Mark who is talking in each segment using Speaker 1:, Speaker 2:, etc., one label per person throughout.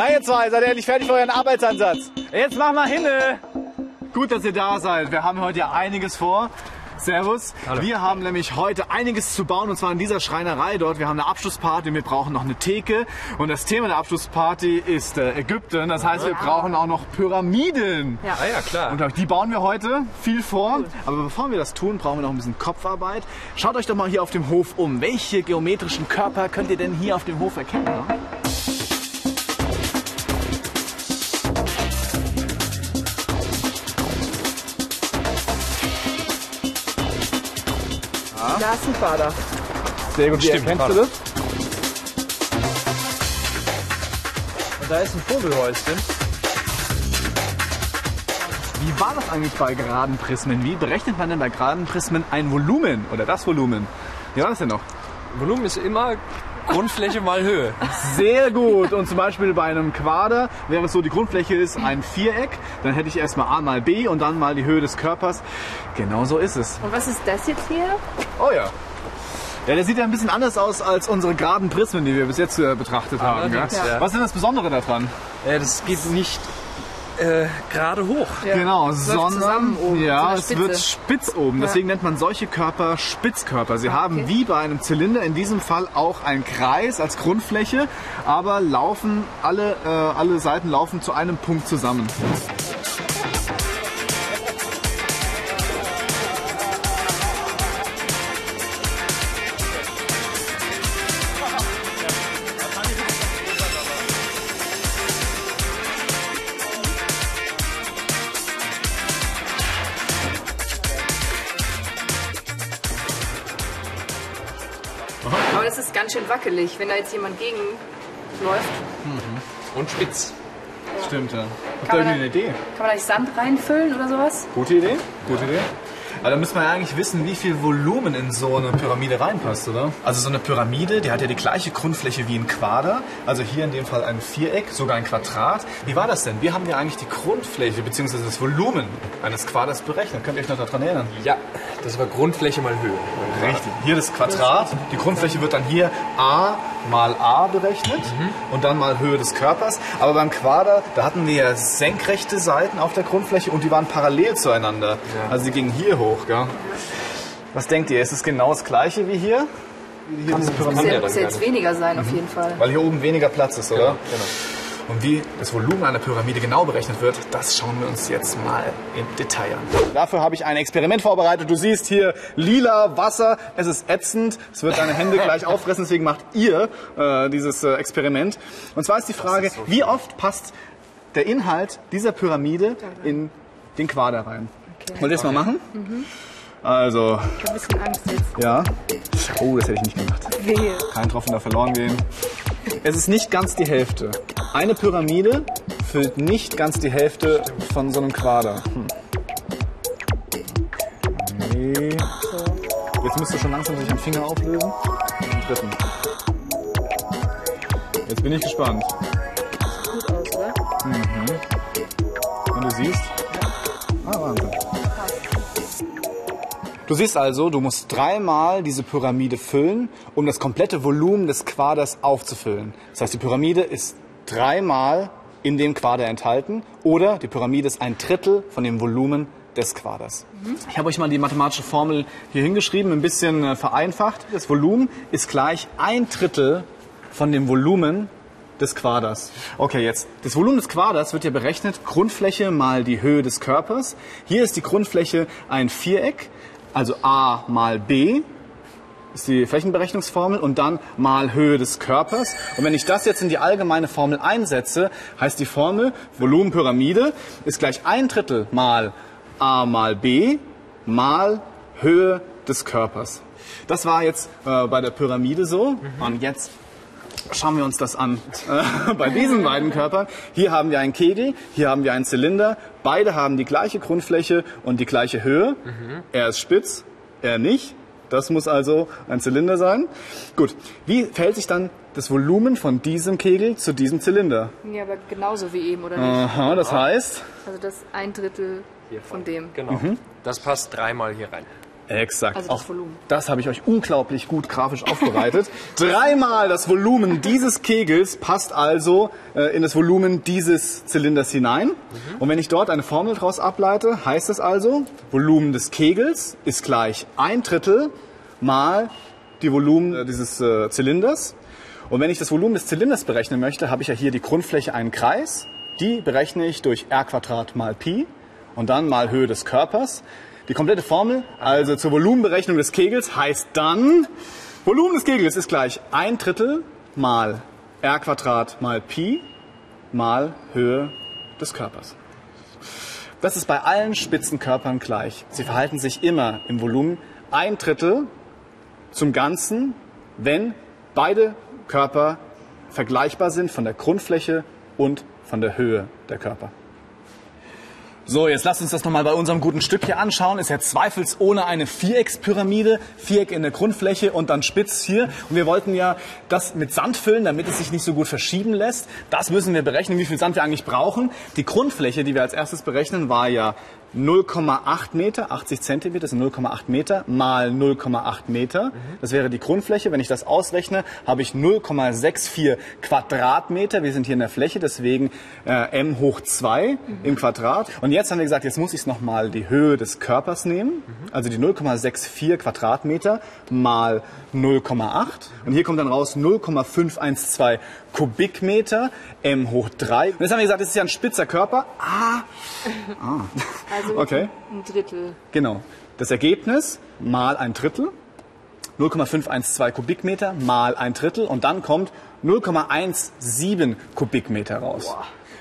Speaker 1: Na ihr zwei, seid ihr endlich fertig für euren Arbeitsansatz? Jetzt mach mal hinne! Gut, dass ihr da seid. Wir haben heute ja einiges vor. Servus. Wir haben nämlich heute einiges zu bauen und zwar in dieser Schreinerei dort. Wir haben eine Abschlussparty, wir brauchen noch eine Theke und das Thema der Abschlussparty ist äh, Ägypten. Das heißt, wir brauchen auch noch Pyramiden.
Speaker 2: Ja.
Speaker 3: Ah ja, klar.
Speaker 1: Und die bauen wir heute viel vor. Aber bevor wir das tun, brauchen wir noch ein bisschen Kopfarbeit. Schaut euch doch mal hier auf dem Hof um. Welche geometrischen Körper könnt ihr denn hier auf dem Hof erkennen? Ne?
Speaker 2: Da ist ein Quader.
Speaker 1: Sehr gut, wie
Speaker 3: Stimmt,
Speaker 1: erkennst du das?
Speaker 3: Und da ist ein Vogelhäuschen.
Speaker 1: Wie war das eigentlich bei geraden Prismen? Wie berechnet man denn bei geraden Prismen ein Volumen oder das Volumen? Wie war das denn noch?
Speaker 3: Volumen ist immer Grundfläche mal Höhe.
Speaker 1: Sehr gut. Und zum Beispiel bei einem Quader wäre es so, die Grundfläche ist ein Viereck. Dann hätte ich erstmal A mal B und dann mal die Höhe des Körpers. Genau so ist es.
Speaker 2: Und was ist das jetzt hier?
Speaker 1: Oh ja. Ja, der sieht ja ein bisschen anders aus als unsere geraden Prismen, die wir bis jetzt äh, betrachtet haben. Gell?
Speaker 3: Allerdings, ja.
Speaker 1: Was ist denn das Besondere daran?
Speaker 3: Äh, das geht nicht äh, gerade hoch.
Speaker 2: Ja.
Speaker 1: Genau, sondern ja, es wird spitz oben. Deswegen nennt man solche Körper Spitzkörper. Sie haben
Speaker 2: okay.
Speaker 1: wie bei einem Zylinder in diesem Fall auch einen Kreis als Grundfläche, aber laufen alle äh, alle Seiten laufen zu einem Punkt zusammen.
Speaker 2: Ganz schön wackelig, wenn da jetzt jemand gegen läuft.
Speaker 3: Und spitz.
Speaker 1: Stimmt, ja. Habt ihr
Speaker 2: Kann man
Speaker 1: irgendwie eine Idee?
Speaker 2: Kann man da nicht Sand reinfüllen oder sowas?
Speaker 1: Gute Idee? Gute Idee. Aber da müssen wir ja eigentlich wissen, wie viel Volumen in so eine Pyramide reinpasst, oder? Also so eine Pyramide, die hat ja die gleiche Grundfläche wie ein Quader. Also hier in dem Fall ein Viereck, sogar ein Quadrat. Wie war das denn? Wir haben ja eigentlich die Grundfläche bzw. das Volumen eines Quaders berechnet. Könnt ihr euch noch daran erinnern?
Speaker 3: Ja, das war Grundfläche mal Höhe.
Speaker 1: Richtig. Hier das Quadrat. Die Grundfläche wird dann hier a mal a berechnet und dann mal Höhe des Körpers. Aber beim Quader, da hatten wir ja senkrechte Seiten auf der Grundfläche und die waren parallel zueinander. Also die gingen hier hoch. Gell? Was denkt ihr? Ist es genau das gleiche wie hier? Wie hier diese
Speaker 2: Muss
Speaker 1: Pyramide?
Speaker 2: ja,
Speaker 3: ja
Speaker 2: muss ja jetzt weniger sein auf jeden Fall.
Speaker 1: Weil hier oben weniger Platz ist, oder?
Speaker 3: Genau.
Speaker 1: Und wie das Volumen einer Pyramide genau berechnet wird, das schauen wir uns jetzt mal im Detail an. Dafür habe ich ein Experiment vorbereitet. Du siehst hier lila Wasser. Es ist ätzend. Es wird deine Hände gleich auffressen. Deswegen macht ihr äh, dieses äh, Experiment. Und zwar ist die Frage, wie oft passt der Inhalt dieser Pyramide in den Quader rein? Wollt ihr das mal machen? Also,
Speaker 2: Ich habe ein bisschen Angst jetzt.
Speaker 1: ja. Oh, das hätte ich nicht gemacht.
Speaker 2: Wehe.
Speaker 1: Kein Tropfen darf verloren gehen. Es ist nicht ganz die Hälfte. Eine Pyramide füllt nicht ganz die Hälfte von so einem Quader. Hm. Nee. Jetzt müsste schon langsam sich ein Finger auflösen. Den dritten. Jetzt bin ich gespannt.
Speaker 2: Gut aus, oder?
Speaker 1: Und du siehst. Ah, Wahnsinn. Du siehst also, du musst dreimal diese Pyramide füllen, um das komplette Volumen des Quaders aufzufüllen. Das heißt, die Pyramide ist dreimal in dem Quader enthalten oder die Pyramide ist ein Drittel von dem Volumen des Quaders. Ich habe euch mal die mathematische Formel hier hingeschrieben, ein bisschen äh, vereinfacht. Das Volumen ist gleich ein Drittel von dem Volumen des Quaders. Okay, jetzt. Das Volumen des Quaders wird ja berechnet, Grundfläche mal die Höhe des Körpers. Hier ist die Grundfläche ein Viereck, also a mal b ist die Flächenberechnungsformel und dann mal Höhe des Körpers. Und wenn ich das jetzt in die allgemeine Formel einsetze, heißt die Formel Volumenpyramide ist gleich ein Drittel mal a mal b mal Höhe des Körpers. Das war jetzt äh, bei der Pyramide so. Und jetzt schauen wir uns das an. Äh, bei diesen beiden Körpern. Hier haben wir einen Kegel, hier haben wir einen Zylinder. Beide haben die gleiche Grundfläche und die gleiche Höhe. Er ist spitz, er nicht. Das muss also ein Zylinder sein. Gut, wie verhält sich dann das Volumen von diesem Kegel zu diesem Zylinder?
Speaker 2: Ja, aber genauso wie eben, oder nicht?
Speaker 1: Aha, das heißt,
Speaker 2: Also das ein Drittel von dem.
Speaker 3: Genau. Das passt dreimal hier rein.
Speaker 1: Exakt.
Speaker 2: Also das
Speaker 1: Auch
Speaker 2: Volumen.
Speaker 1: Das habe ich euch unglaublich gut grafisch aufbereitet. Dreimal das Volumen dieses Kegels passt also äh, in das Volumen dieses Zylinders hinein. Und wenn ich dort eine Formel daraus ableite, heißt es also, Volumen des Kegels ist gleich ein Drittel mal die Volumen äh, dieses äh, Zylinders. Und wenn ich das Volumen des Zylinders berechnen möchte, habe ich ja hier die Grundfläche einen Kreis. Die berechne ich durch r Quadrat mal Pi und dann mal Höhe des Körpers. Die komplette Formel, also zur Volumenberechnung des Kegels, heißt dann, Volumen des Kegels ist gleich ein Drittel mal r Quadrat mal Pi mal Höhe des Körpers. Das ist bei allen Spitzenkörpern gleich. Sie verhalten sich immer im Volumen ein Drittel zum Ganzen, wenn beide Körper vergleichbar sind von der Grundfläche und von der Höhe der Körper. So, jetzt lasst uns das nochmal bei unserem guten Stück hier anschauen. Ist ja zweifelsohne eine Viereckspyramide. Viereck in der Grundfläche und dann spitz hier. Und wir wollten ja das mit Sand füllen, damit es sich nicht so gut verschieben lässt. Das müssen wir berechnen, wie viel Sand wir eigentlich brauchen. Die Grundfläche, die wir als erstes berechnen, war ja 0,8 Meter, 80 Zentimeter sind 0,8 Meter mal 0,8 Meter. Das wäre die Grundfläche. Wenn ich das ausrechne, habe ich 0,64 Quadratmeter. Wir sind hier in der Fläche, deswegen äh, m hoch 2 im Quadrat. Und jetzt haben wir gesagt, jetzt muss ich nochmal die Höhe des Körpers nehmen. Also die 0,64 Quadratmeter mal 0,8. Und hier kommt dann raus 0,512 Kubikmeter, m hoch 3. Und jetzt haben wir gesagt, das ist ja ein spitzer Körper. Ah,
Speaker 2: Also
Speaker 1: Okay.
Speaker 2: ein Drittel.
Speaker 1: Genau. Das Ergebnis mal ein Drittel, 0,512 Kubikmeter mal ein Drittel und dann kommt 0,17 Kubikmeter raus.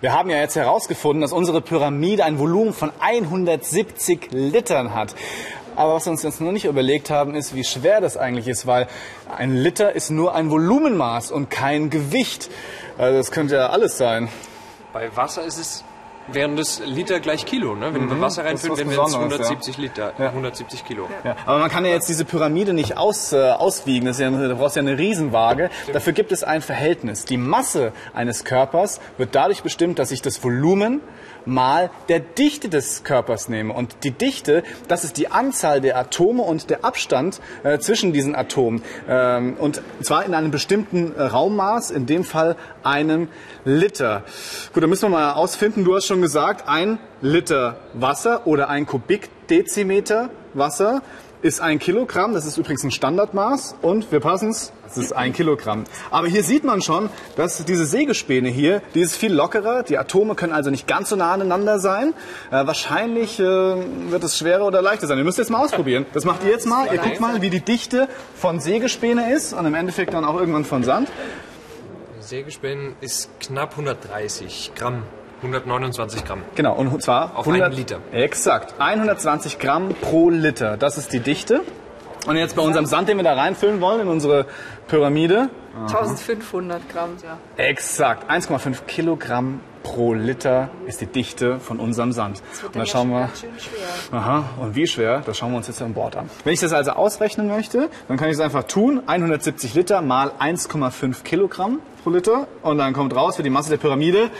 Speaker 1: Wir haben ja jetzt herausgefunden, dass unsere Pyramide ein Volumen von 170 Litern hat. Aber was wir uns jetzt noch nicht überlegt haben, ist, wie schwer das eigentlich ist, weil ein Liter ist nur ein Volumenmaß und kein Gewicht. Also das könnte ja alles sein.
Speaker 3: Bei Wasser ist es, wären das Liter gleich Kilo. Ne? Wenn wir Wasser
Speaker 1: Mhm. das ist
Speaker 3: reinfüllen, wären es
Speaker 1: Besonderes,
Speaker 3: 170 Liter, 170 Kilo.
Speaker 1: Ja, aber man kann ja jetzt diese Pyramide nicht aus, äh, auswiegen. Das ist ja, eine- du brauchst ja eine Riesenwaage. Dafür gibt es ein Verhältnis. Die Masse eines Körpers wird dadurch bestimmt, dass ich das Volumen mal der Dichte des Körpers nehme. Und die Dichte, das ist die Anzahl der Atome und der Abstand äh, zwischen diesen Atomen. Ähm, und zwar in einem bestimmten äh, Raummaß, in dem Fall einem Liter. Gut, dann müssen wir mal ausfinden. Du hast schon gesagt, ein Liter Wasser oder ein Kubikdezimeter Wasser ist ein Kilogramm. Das ist übrigens ein Standardmaß. Und wir passen es, es ist ein Kilogramm. Aber hier sieht man schon, dass diese Sägespäne hier, die ist viel lockerer. Die Atome können also nicht ganz so nah aneinander sein. Äh, wahrscheinlich äh, wird es schwerer oder leichter sein. Ihr müsst jetzt mal ausprobieren. Das macht ihr jetzt mal. Ihr guckt mal, wie die Dichte von Sägespäne ist und im Endeffekt dann auch irgendwann von Sand.
Speaker 3: Sägespänen ist knapp 130 Gramm, 129 Gramm.
Speaker 1: Genau, und zwar
Speaker 3: Auf einen Liter.
Speaker 1: Exakt, 120 Gramm pro Liter. Das ist die Dichte. Und jetzt bei unserem Sand, den wir da reinfüllen wollen in unsere Pyramide,
Speaker 2: 1500 Gramm. Ja.
Speaker 1: exakt 1,5 Kilogramm pro Liter ist die Dichte von unserem Sand. Und da schauen wir,
Speaker 2: Ganz schön schwer.
Speaker 1: aha, und wie schwer, das schauen wir uns jetzt an Bord an. Wenn ich das also ausrechnen möchte, dann kann ich es einfach tun, 170 Liter mal 1,5 Kilogramm pro Liter und dann kommt raus für die Masse der Pyramide,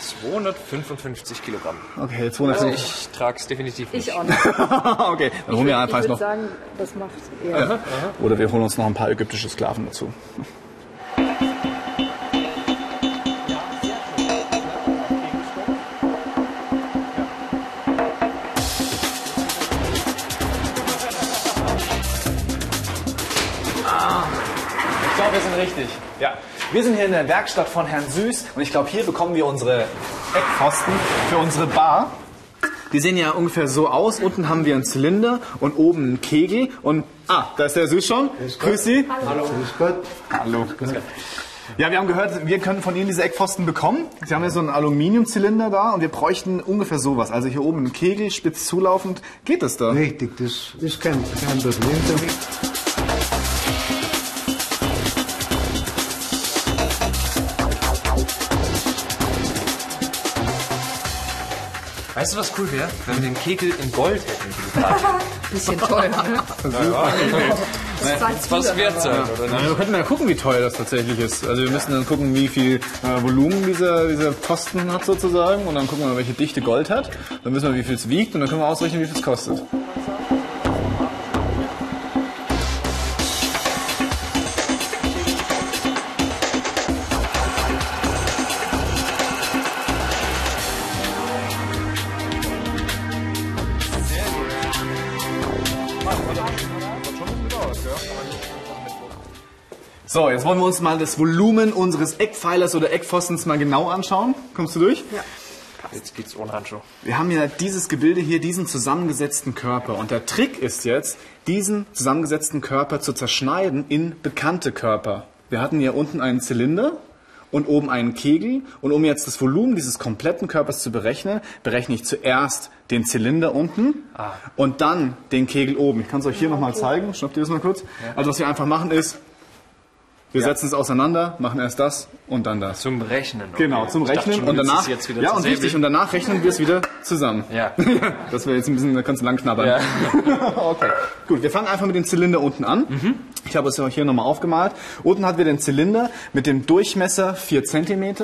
Speaker 3: 255 Kilogramm.
Speaker 1: okay,
Speaker 3: Also
Speaker 1: 250.
Speaker 3: ich trage es definitiv nicht.
Speaker 2: Ich auch nicht.
Speaker 1: okay, dann holen wir
Speaker 2: Ich
Speaker 1: einfach
Speaker 2: würde
Speaker 1: noch
Speaker 2: sagen, das macht er.
Speaker 1: Oder wir holen uns noch ein paar ägyptische Sklaven dazu. Ich glaube, wir sind richtig. Ja. Wir sind hier in der Werkstatt von Herrn Süß und ich glaube, hier bekommen wir unsere Eckpfosten für unsere Bar. Die sehen ja ungefähr so aus. Unten haben wir einen Zylinder und oben einen Kegel. Und ah, da ist der Süß schon. Grüß Sie. Hallo. Hallo. Ja, wir haben gehört, wir können von Ihnen diese Eckpfosten bekommen. Sie haben ja so einen Aluminiumzylinder da und wir bräuchten ungefähr sowas. Also hier oben ein Kegel, spitz zulaufend. Geht das da?
Speaker 4: Richtig, das ist kein, kein Problem.
Speaker 3: Weißt du, was cool wäre? Wenn wir den Kegel in Gold hätten.
Speaker 2: Bisschen teuer, ne?
Speaker 3: Das was wert sein, oder
Speaker 1: Na, wir könnten mal gucken, wie teuer das tatsächlich ist. Also wir müssen dann gucken, wie viel äh, Volumen dieser, dieser Posten hat sozusagen und dann gucken wir mal, welche Dichte Gold hat. Dann wissen wir, wie viel es wiegt und dann können wir ausrechnen, wie viel es kostet. So, jetzt wollen wir uns mal das Volumen unseres Eckpfeilers oder Eckpfostens mal genau anschauen. Kommst du durch?
Speaker 2: Ja.
Speaker 3: Jetzt geht's ohne Handschuh.
Speaker 1: Wir haben ja dieses Gebilde hier, diesen zusammengesetzten Körper. Und der Trick ist jetzt, diesen zusammengesetzten Körper zu zerschneiden in bekannte Körper. Wir hatten hier unten einen Zylinder und oben einen Kegel. Und um jetzt das Volumen dieses kompletten Körpers zu berechnen, berechne ich zuerst den Zylinder unten und dann den Kegel oben. Ich kann es euch hier nochmal zeigen. Schnappt ihr das mal kurz? Also was wir einfach machen ist, wir setzen es auseinander, machen erst das und dann das.
Speaker 3: Zum Rechnen. okay.
Speaker 1: Genau, zum
Speaker 3: dachte
Speaker 1: Rechnen
Speaker 3: schon,
Speaker 1: und danach. ja, und richtig, und danach rechnen wir es wieder zusammen.
Speaker 3: Ja.
Speaker 1: Das wäre jetzt ein bisschen, da kannst du lang knabbern.
Speaker 3: Ja.
Speaker 1: okay. Gut, wir fangen einfach mit dem Zylinder unten an. Ich habe es ja hier nochmal aufgemalt. Unten hatten wir den Zylinder mit dem Durchmesser 4 cm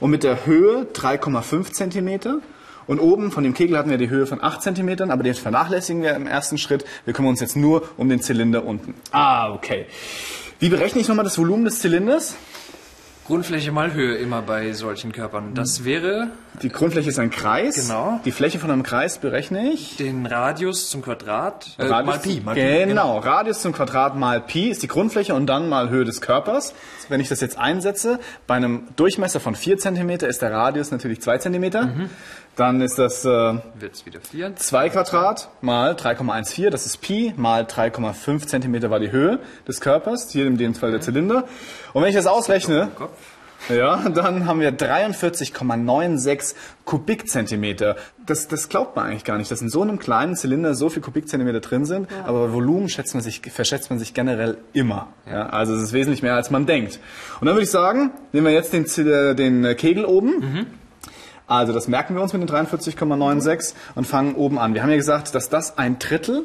Speaker 1: und mit der Höhe 3,5 cm. Und oben von dem Kegel hatten wir die Höhe von 8 cm, aber den vernachlässigen wir im ersten Schritt. Wir kümmern uns jetzt nur um den Zylinder unten. Ah, okay. Wie berechne ich nochmal das Volumen des Zylinders?
Speaker 3: Grundfläche mal Höhe immer bei solchen Körpern. Das wäre
Speaker 1: Die Grundfläche ist ein Kreis.
Speaker 3: Genau.
Speaker 1: Die Fläche von einem Kreis berechne ich.
Speaker 3: den Radius zum Quadrat. Äh,
Speaker 1: Radius,
Speaker 3: mal Pi. Mal Pi.
Speaker 1: Genau. Radius zum Quadrat mal Pi ist die Grundfläche und dann mal Höhe des Körpers. Wenn ich das jetzt einsetze, bei einem Durchmesser von 4 cm ist der Radius natürlich 2 cm. Dann ist das äh,
Speaker 3: Wird's wieder 4.
Speaker 1: 2 Quadrat mal 3,14, das ist Pi, mal 3,5 cm war die Höhe des Körpers, hier in dem Fall der Zylinder. Und wenn ich das ausrechne, ja, dann haben wir 43,96 Kubikzentimeter. Das, das glaubt man eigentlich gar nicht, dass in so einem kleinen Zylinder so viel Kubikzentimeter drin sind. Aber bei Volumen schätzt man sich, verschätzt man sich generell immer. Ja. also es ist wesentlich mehr, als man denkt. Und dann würde ich sagen, nehmen wir jetzt den, Zy- den äh, Kegel oben. Also das merken wir uns mit den 43,96 und fangen oben an. Wir haben ja gesagt, dass das ein Drittel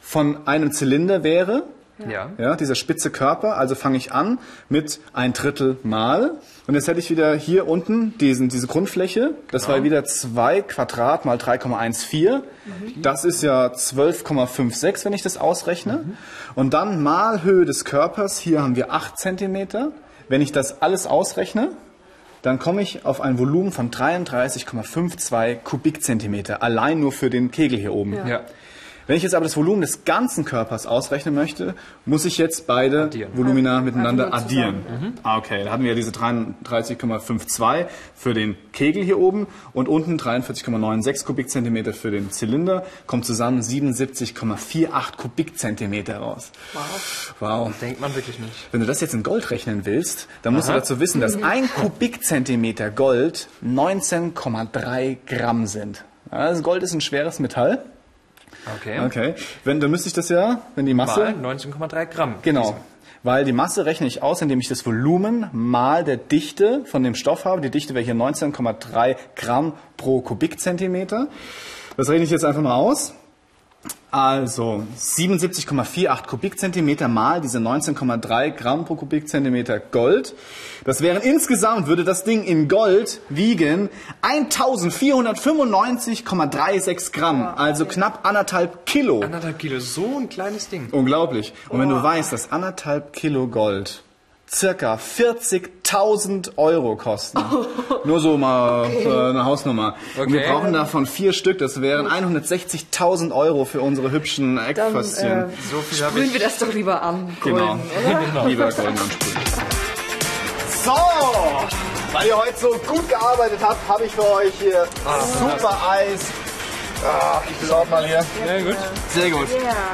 Speaker 1: von einem Zylinder wäre.
Speaker 3: Ja.
Speaker 1: Ja, dieser spitze Körper. Also fange ich an mit ein Drittel mal. Und jetzt hätte ich wieder hier unten diesen, diese Grundfläche. Das war wieder 2 Quadrat mal 3,14. Das ist ja 12,56, wenn ich das ausrechne. Und dann mal Höhe des Körpers. Hier haben wir 8 Zentimeter. Wenn ich das alles ausrechne, dann komme ich auf ein Volumen von 33,52 Kubikzentimeter. Allein nur für den Kegel hier oben.
Speaker 3: Ja.
Speaker 1: Wenn ich jetzt aber das Volumen des ganzen Körpers ausrechnen möchte, muss ich jetzt beide
Speaker 3: Addieren.
Speaker 1: Volumina miteinander addieren. Ah, okay. Da hatten wir ja diese 33,52 für den Kegel hier oben und unten 43,96 Kubikzentimeter für den Zylinder. Kommt zusammen 77,48 Kubikzentimeter raus. Wow. Wow.
Speaker 3: Denkt man wirklich nicht.
Speaker 1: Wenn du das jetzt in Gold rechnen willst, dann musst du dazu wissen, dass ein Kubikzentimeter Gold 19,3 Gramm sind. Ja, Also Gold ist ein schweres Metall.
Speaker 3: Okay.
Speaker 1: Okay. Wenn, dann müsste ich das ja, wenn die Masse.
Speaker 3: Mal 19,3 Gramm.
Speaker 1: Genau. Weil die Masse rechne ich aus, indem ich das Volumen mal der Dichte von dem Stoff habe. Die Dichte wäre hier 19,3 Gramm pro Kubikzentimeter. Das rechne ich jetzt einfach mal aus. Also 77,48 Kubikzentimeter mal diese 19,3 Gramm pro Kubikzentimeter Gold. Das wären insgesamt, würde das Ding in Gold wiegen 1495,36 Gramm. Also knapp anderthalb Kilo.
Speaker 3: Anderthalb Kilo, so ein kleines Ding.
Speaker 1: Unglaublich. Und wenn du weißt, dass anderthalb Kilo Gold circa 40.000 Euro kosten. Nur so mal äh, eine Hausnummer. Und wir
Speaker 3: Okay.
Speaker 1: brauchen davon vier Stück. Das wären 160.000 Euro für unsere hübschen
Speaker 2: Dann
Speaker 1: Eckföstchen.
Speaker 2: äh,
Speaker 3: So viel habe
Speaker 2: sprühen
Speaker 3: ich.
Speaker 2: wir das doch lieber an.
Speaker 1: genau.
Speaker 2: Golden,
Speaker 1: Lieber golden ansprühen. So, weil ihr heute so gut gearbeitet habt, habe ich für euch hier super Eis. Ah, ich besorge mal hier.
Speaker 3: Ja, gut.
Speaker 1: Sehr gut.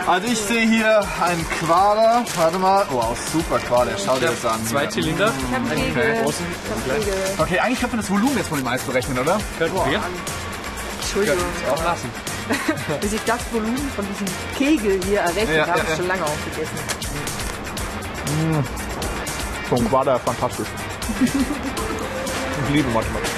Speaker 1: Also ich sehe hier einen Quader. Warte mal. Wow, super Quader. Schau dir das an.
Speaker 3: Zwei Zylinder.
Speaker 2: Ich. Ich.
Speaker 1: Okay, eigentlich könnte man das Volumen jetzt von dem Eis berechnen, oder?
Speaker 3: Könnten wir
Speaker 2: Entschuldigung.
Speaker 3: auch lassen.
Speaker 2: Bis ich das Volumen von diesem Kegel hier errechnet
Speaker 1: Ja,
Speaker 2: habe,
Speaker 1: ja,
Speaker 2: ist
Speaker 1: ja.
Speaker 2: schon lange aufgegessen.
Speaker 1: So ein Quader, fantastisch.
Speaker 3: Ich liebe Mathematik.